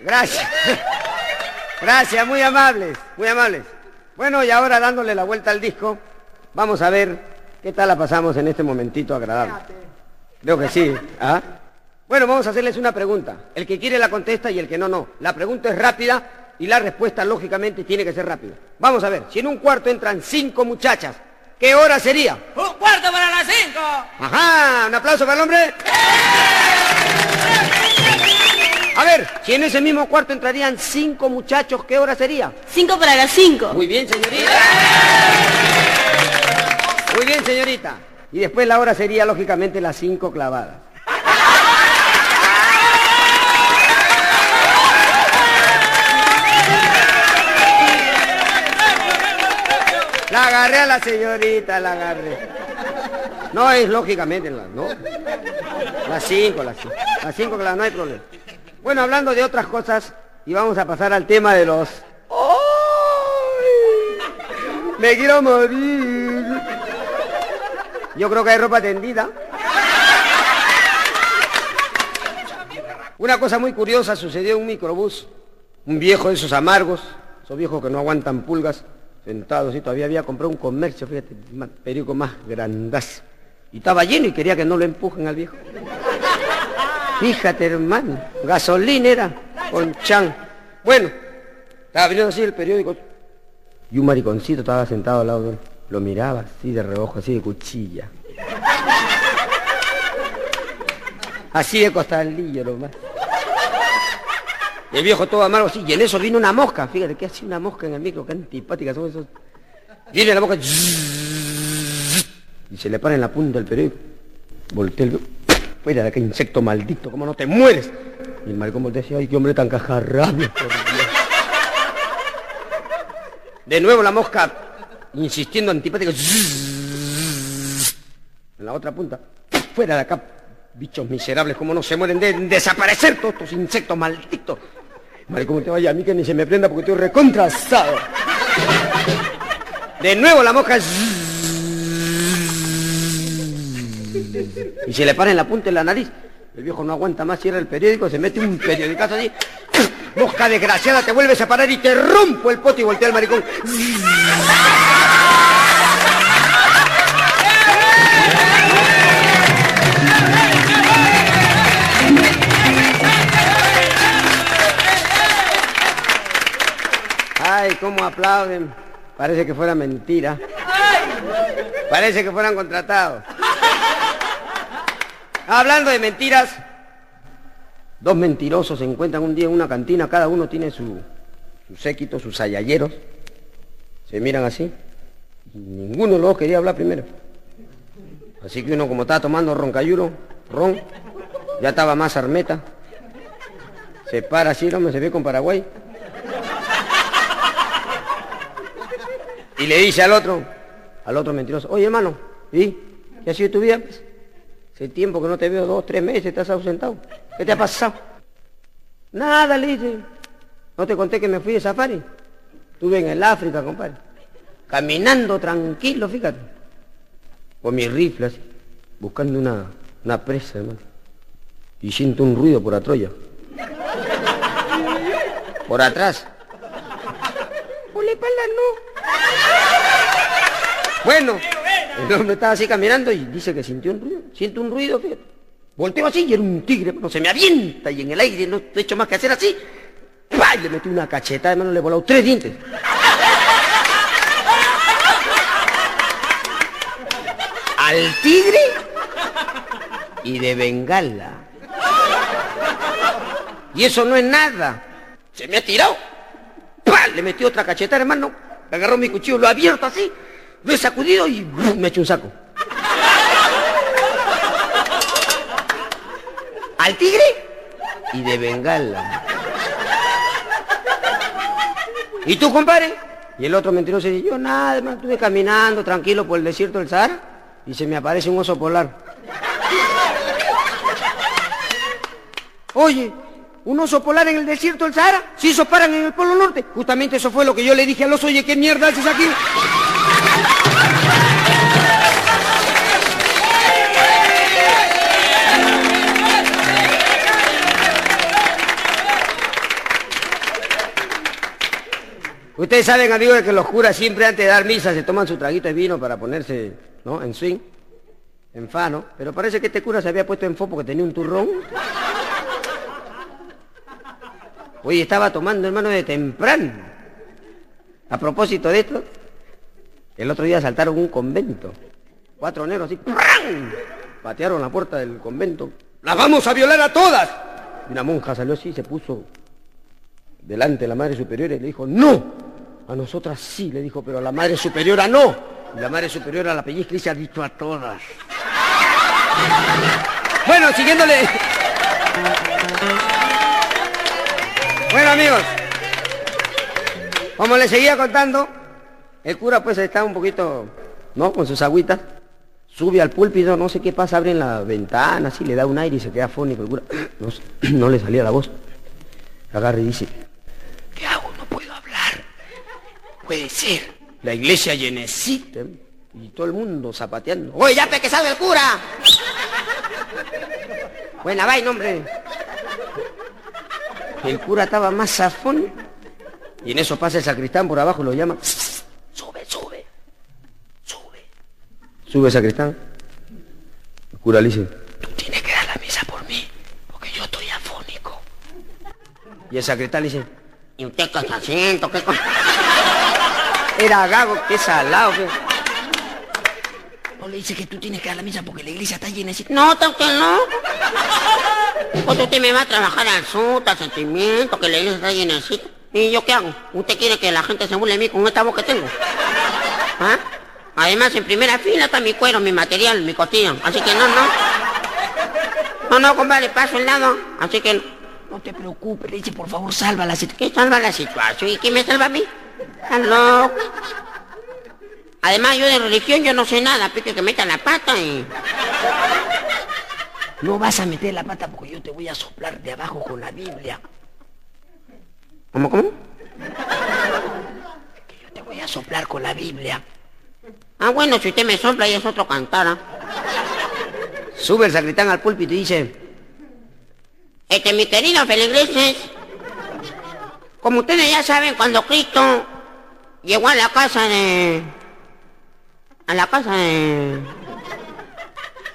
Gracias. Gracias, muy amables, muy amables. Bueno, y ahora dándole la vuelta al disco, vamos a ver qué tal la pasamos en este momentito agradable. Creo que sí. ¿ah? Bueno, vamos a hacerles una pregunta. El que quiere la contesta y el que no, no. La pregunta es rápida y la respuesta, lógicamente, tiene que ser rápida. Vamos a ver, si en un cuarto entran cinco muchachas, ¿qué hora sería? ¡Un cuarto para las cinco! Ajá, un aplauso para el hombre. A ver, si en ese mismo cuarto entrarían cinco muchachos, ¿qué hora sería? Cinco para las cinco. Muy bien, señorita. Muy bien, señorita. Y después la hora sería, lógicamente, las cinco clavadas. La agarré a la señorita, la agarré. No es lógicamente, la- ¿no? Las cinco, las cinco. Las cinco clavadas, no hay problema. Bueno, hablando de otras cosas, y vamos a pasar al tema de los... ¡Ay! Me quiero morir. Yo creo que hay ropa tendida. Una cosa muy curiosa sucedió en un microbús. Un viejo de esos amargos, esos viejos que no aguantan pulgas, sentados y todavía había comprado un comercio, fíjate, un periódico más grandazo. Y estaba lleno y quería que no lo empujen al viejo. Fíjate, hermano, gasolina era, con chan. Bueno, estaba viendo así el periódico. Y un mariconcito estaba sentado al lado de él. Lo miraba así de reojo, así de cuchilla. Así de costalillo nomás. El viejo todo amargo así, y en eso vino una mosca. Fíjate que hace una mosca en el micro, qué antipática son esos. Viene la mosca. Y se le para en la punta del periódico. Voltea el Fuera de acá, insecto maldito, ¿cómo no te mueres? Y el y dice, ay, qué hombre tan cajarrable, por Dios. De nuevo la mosca, insistiendo antipática. En la otra punta. Fuera de acá, bichos miserables, ¿cómo no se mueren? Deben desaparecer todos estos insectos malditos. Maricón, te vaya a mí que ni se me prenda porque estoy recontrasado. De nuevo la mosca. Y se le para en la punta de la nariz. El viejo no aguanta más, cierra el periódico, se mete un periodicazo así. Mosca desgraciada, te vuelves a parar y te rompo el pote y voltea el maricón. Ay, cómo aplauden. Parece que fuera mentira. Parece que fueran contratados. Hablando de mentiras, dos mentirosos se encuentran un día en una cantina, cada uno tiene su, su séquito, sus sayalleros. Se miran así. Ninguno de los dos quería hablar primero. Así que uno como estaba tomando roncayuro, ron, ya estaba más armeta. Se para así, el hombre se ve con Paraguay. Y le dice al otro, al otro mentiroso, oye hermano, ¿y qué ha sido tu vida? Hace tiempo que no te veo, dos, tres meses, estás ausentado. ¿Qué te ha pasado? Nada, le. ¿No te conté que me fui de safari? Estuve en el África, compadre. Caminando tranquilo, fíjate. Con mi rifle así, buscando una, una presa, hermano. Y siento un ruido por atroya. Por atrás. Por la espalda no. Bueno, el hombre estaba así caminando y dice que sintió un ruido. Siente un ruido, fíjate. Volteo así y era un tigre, no se me avienta y en el aire no he hecho más que hacer así. ¡Pah! Le metí una cacheta, hermano, le he volado tres dientes. Al tigre y de bengala. Y eso no es nada. Se me ha tirado. ¡Pah! Le metí otra cacheta, hermano. Agarró mi cuchillo, lo abierto así. Lo he sacudido y me hecho un saco. Al tigre y de bengala. ¿Y tú, compadre? Y el otro mentiroso dice, yo nada, hermano, estuve caminando tranquilo por el desierto del Sahara y se me aparece un oso polar. Oye, ¿un oso polar en el desierto del Sahara? Si esos paran en el Polo Norte. Justamente eso fue lo que yo le dije al oso, oye, ¿qué mierda haces aquí? Ustedes saben, amigos, que los curas siempre antes de dar misa se toman su traguito de vino para ponerse, ¿no? En swing, en fa, ¿no? Pero parece que este cura se había puesto en fo porque tenía un turrón. Oye, estaba tomando, hermano, de temprano. A propósito de esto, el otro día saltaron un convento. Cuatro negros así, ¡pram! patearon la puerta del convento. ¡Las vamos a violar a todas! Una monja salió así se puso delante de la Madre Superiora y le dijo, ¡No! A nosotras sí, le dijo, pero a la Madre Superiora no. La Madre Superiora, la pellizca y se ha dicho a todas. Bueno, siguiéndole... Bueno, amigos, como les seguía contando, el cura pues está un poquito, ¿no? Con sus agüitas. Sube al púlpito, no sé qué pasa, abre la ventana, así le da un aire y se queda fónico el cura. No, no le salía la voz. Agarra y dice, ¿qué hago? No puedo hablar. Puede ser. La iglesia llenecita y todo el mundo zapateando. ¡Oye, ya pe que el cura! Buena vaina, hombre. El cura estaba más zafón. Y en eso pasa el sacristán por abajo y lo llama. Sube, sube. Sube. Sube sacristán. El cura le dice, tú tienes que dar la misa por mí, porque yo estoy afónico. Y el sacristán le dice, ¿y usted qué está. Era gago, qué salado. qué- No le dice que tú tienes que dar la misa porque la iglesia está llena. de- No, que no. Pues usted me va a trabajar al sur, al sentimiento, que la iglesia está llenecita. ¿Y yo qué hago? ¿Usted quiere que la gente se burle de mí con esta voz que tengo? ¿Ah? Además, en primera fila está mi cuero, mi material, mi costilla. Así que no, no. No, no, compadre, paso al lado. Así que no te preocupes, le dice, por favor, salva la situación. ¿Qué salva la situación? ¿Y quién me salva a mí? Además, yo de religión yo no sé nada, pique que meta la pata y... No vas a meter la pata porque yo te voy a soplar de abajo con la Biblia. ¿Cómo, cómo? Que yo te voy a soplar con la Biblia. Ah, bueno, si usted me sopla y es otro cantar. ¿ah? Sube el sacristán al púlpito y dice... Este, mi querido feligreses, como ustedes ya saben, cuando Cristo llegó a la casa de... A la casa de...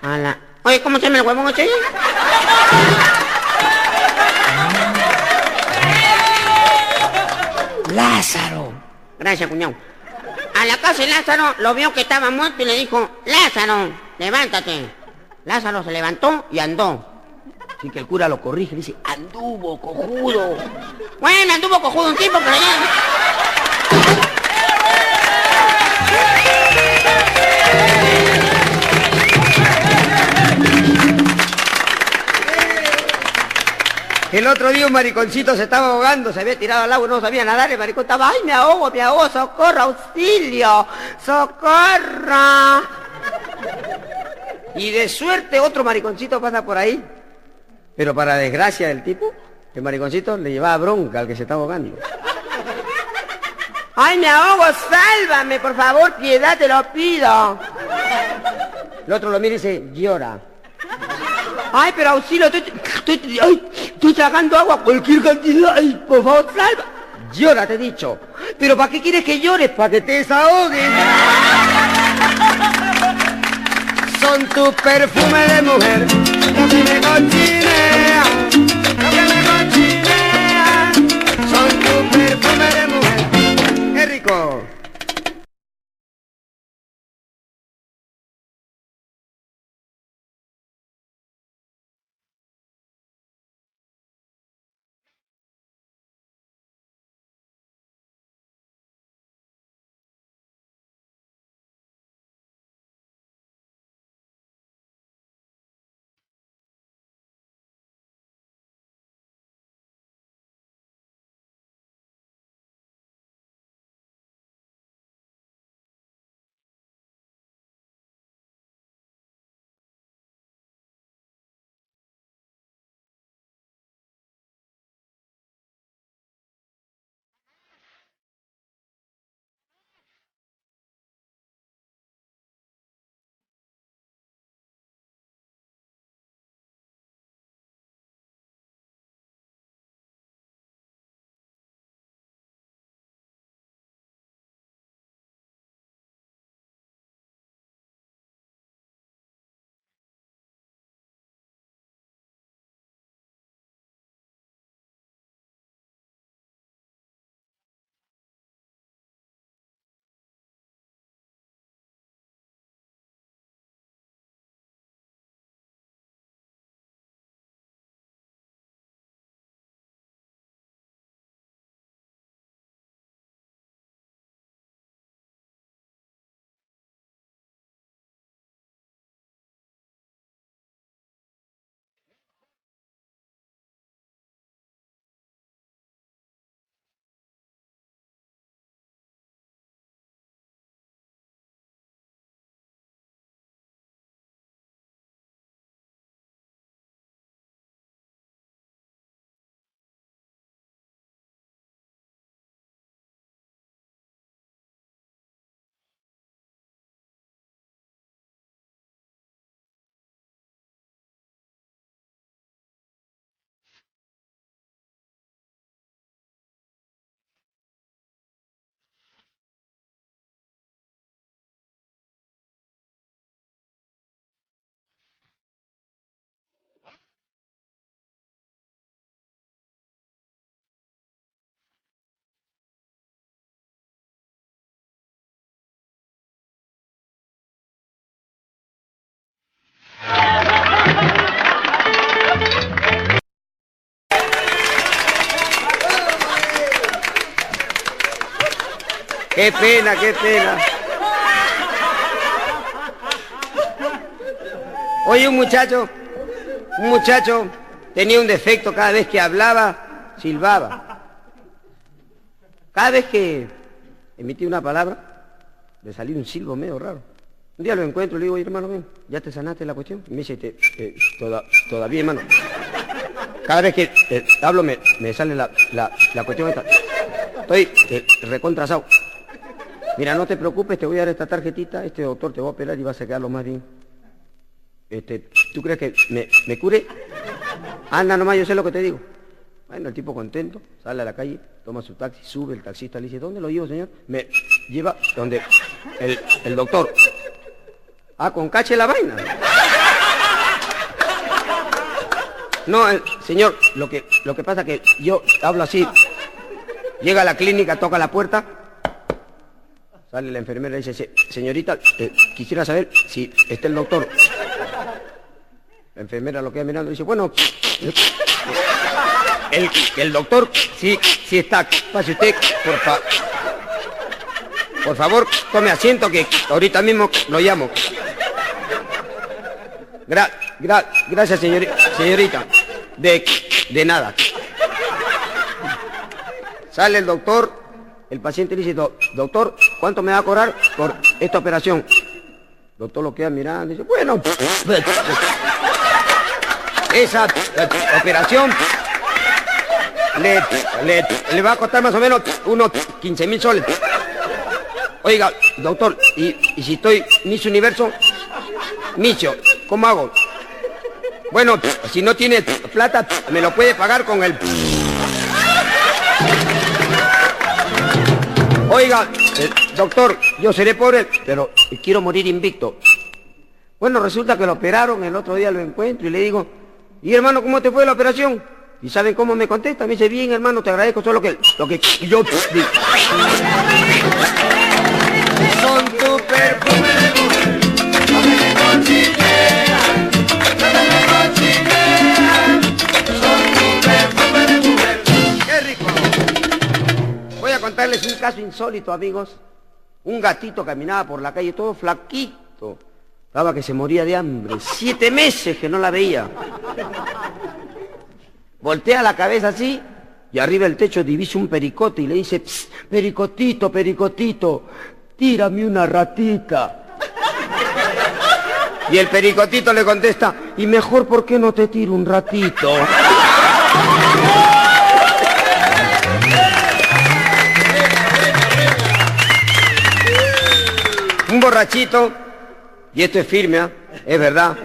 A la... Oye, ¿cómo se llama el huevón ese? Lázaro. Gracias, cuñado. A la casa de Lázaro lo vio que estaba muerto y le dijo, Lázaro, levántate. Lázaro se levantó y andó. Así que el cura lo corrige y dice, anduvo, cojudo. Bueno, anduvo cojudo un tiempo, pero ya... El otro día un mariconcito se estaba ahogando, se había tirado al agua, no sabía nadar, el maricón estaba, ay, me ahogo, me ahogo, socorro, auxilio, socorro. Y de suerte otro mariconcito pasa por ahí. Pero para desgracia del tipo, el mariconcito le llevaba bronca al que se estaba ahogando. ¡Ay, me ahogo! ¡Sálvame, por favor! ¡Piedad, te lo pido! El otro lo mira y dice, llora. ¡Ay, pero auxilio! Estoy, estoy, ay, estoy tragando agua cualquier cantidad. ¡Ay, por favor, salva! Llora, te he dicho. ¿Pero para qué quieres que llores? ¡Para que te desahogues! Son tu perfume de mujer, Son tu perfume de mujer. ¡Qué rico! Qué pena, qué pena. Oye, un muchacho, un muchacho tenía un defecto cada vez que hablaba, silbaba. Cada vez que emitía una palabra, le salía un silbo medio raro. Un día lo encuentro y le digo, "Oye, hermano, ven, ¿ya te sanaste la cuestión? Y me dice, "Te- eh, toda- todavía, hermano. Cada vez que eh, hablo me, me sale la, la- la cuestión esta. Estoy eh, recontrasado. Mira, no te preocupes, te voy a dar esta tarjetita, este doctor te va a operar y vas a quedarlo más bien. Este, ¿Tú crees que me, me cure? Anda nomás, yo sé lo que te digo. Bueno, el tipo contento, sale a la calle, toma su taxi, sube, el taxista le dice, ¿dónde lo llevo, señor? Me lleva donde el, el doctor. Ah, con cache la vaina. No, el- señor, lo que, lo que pasa que yo hablo así. Llega a la clínica, toca la puerta, sale la enfermera y dice, "Se- señorita, eh, quisiera saber si está el doctor. La enfermera lo queda mirando y dice, bueno, el, el doctor sí, sí está. Pase usted, por fa- Por favor, tome asiento que ahorita mismo lo llamo. Gra- gra- gracias, señori- señorita. De, de nada. Sale el doctor, el paciente le dice, "Do- doctor, ¿cuánto me va a cobrar por esta operación? Doctor lo queda mirando y dice, bueno, esa eh, operación le, le, le va a costar más o menos unos 15 mil soles. Oiga, doctor, ¿y, si estoy Miss Universo? Micho, ¿cómo hago? Bueno, si no tiene plata, me lo puede pagar con el... Oiga, eh, doctor, yo seré pobre, pero quiero morir invicto. Bueno, resulta que lo operaron, el otro día lo encuentro y le digo, ¿y hermano cómo te fue la operación? ¿Y saben cómo me contesta? Me dice, bien hermano, te agradezco solo que lo que yo digo. Tu perfume de mujer, un caso insólito, amigos. Un gatito caminaba por la calle todo flaquito. Estaba que se moría de hambre. Siete meses que no la veía. Voltea la cabeza así y arriba del techo divisa un pericote y le dice, "Psst, pericotito, pericotito, tírame una ratita. Y el pericotito le contesta, y mejor, ¿por qué no te tiro un ratito? Borrachito, y esto es firme, ¿ah? es verdad.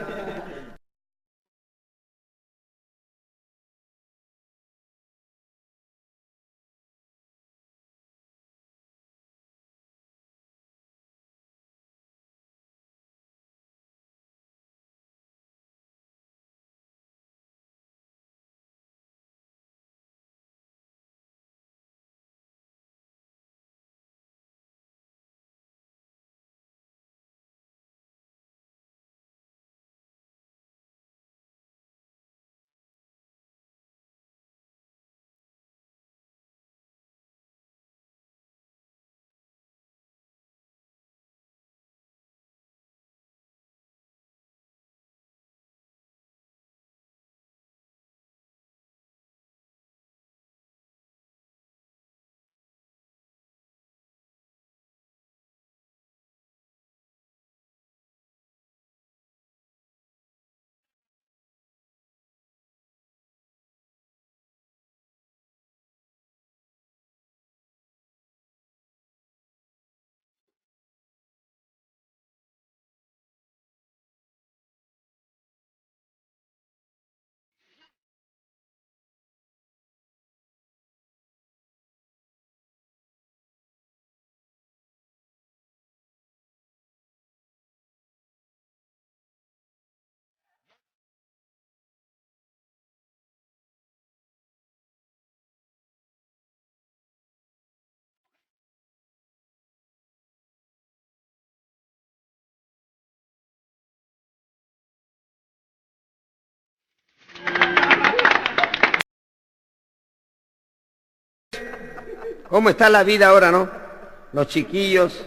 ¿Cómo está la vida ahora, no? los chiquillos,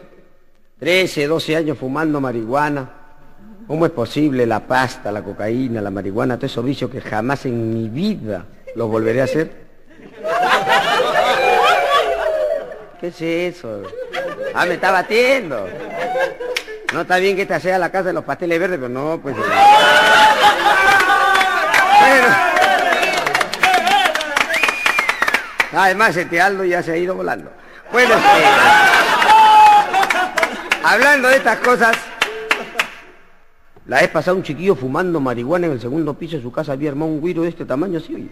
13, 12 años fumando marihuana. ¿Cómo es posible la pasta, la cocaína, la marihuana, todos esos vicios que jamás en mi vida los volveré a hacer? ¿Qué es eso? Ah, me está batiendo. No está bien que esta sea la casa de los pasteles verdes, pero no, pues... Bueno. Además, este Aldo ya se ha ido volando. Bueno, este, hablando de estas cosas, la vez pasada un chiquillo fumando marihuana en el segundo piso de su casa había armado un guiro de este tamaño así, oye.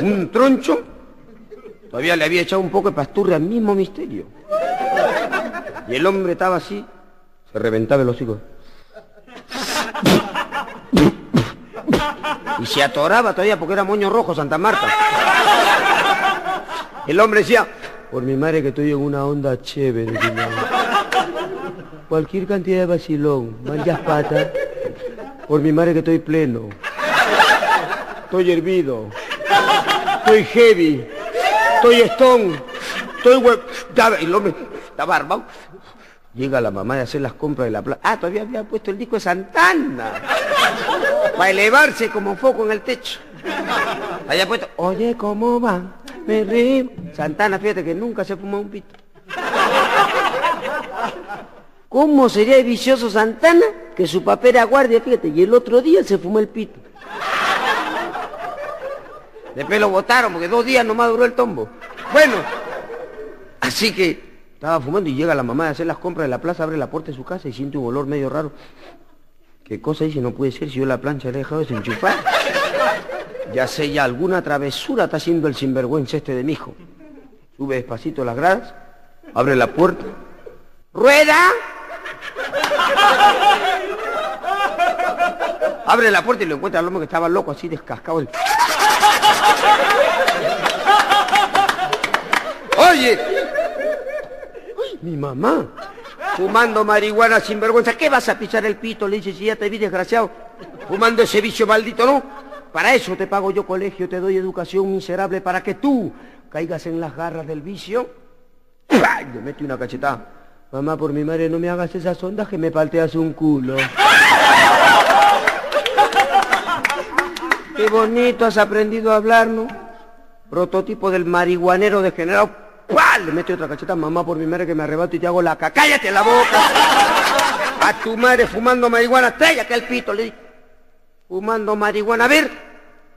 Un troncho. Todavía le había echado un poco de pasturre al mismo misterio. Y el hombre estaba así, se reventaba el hocico. Y se atoraba todavía porque era moño rojo Santa Marta. El hombre decía, por mi madre que estoy en una onda chévere. Cualquier cantidad de vacilón, manchas patas. Por mi madre que estoy pleno. Estoy hervido. Estoy heavy. Estoy stone. Estoy web. El hombre estaba armado. Llega la mamá de hacer las compras de la plaza. Ah, todavía había puesto el disco de Santana. Para elevarse como foco en el techo. Había puesto, oye, ¿cómo va? Me río. Santana, fíjate que nunca se fumó un pito. ¿Cómo sería el vicioso Santana que su papel era guardia, fíjate, y el otro día se fumó el pito? Después lo botaron porque dos días nomás duró el tombo. Bueno, así que estaba fumando y llega la mamá de hacer las compras de la plaza, abre la puerta de su casa y siente un olor medio raro. ¿Qué cosa dice? No puede ser si yo la plancha la he dejado desenchufar. Ya sé, ya alguna travesura está haciendo el sinvergüenza este de mi hijo. Sube despacito las gradas, abre la puerta. ¡Rueda! Abre la puerta y lo encuentra al hombre que estaba loco así descascado. Oye, mi mamá, fumando marihuana sin vergüenza. ¿Qué vas a pisar el pito? Le dice, si ya te vi desgraciado, fumando ese vicio maldito, ¿no? Para eso te pago yo colegio, te doy educación miserable para que tú caigas en las garras del vicio. Le metí una cachetada. Mamá, por mi madre, no me hagas esas ondas que me palteas un culo. Qué bonito has aprendido a hablar, ¿no? Prototipo del marihuanero degenerado. ¡Pah! Le metí otra cachetada. Mamá, por mi madre, que me arrebato y te hago la caca. ¡Cállate la boca! A tu madre fumando marihuana, que el pito, le fumando marihuana. A ver,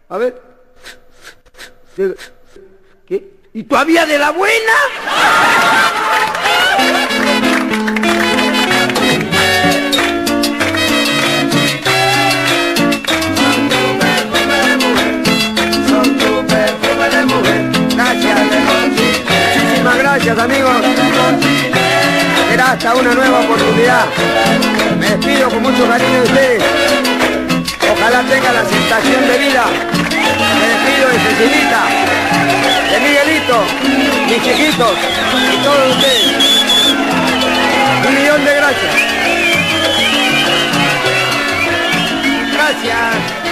a ver. ¿Qué? ¿Y todavía de la buena? Muchísimas gracias amigos. Será hasta una nueva oportunidad. Me despido con mucho cariño de ustedes. Ojalá tenga la sensación de vida. Me despido de Cecilita, de Miguelito, mis chiquitos y todos ustedes. Un millón de gracias. Gracias.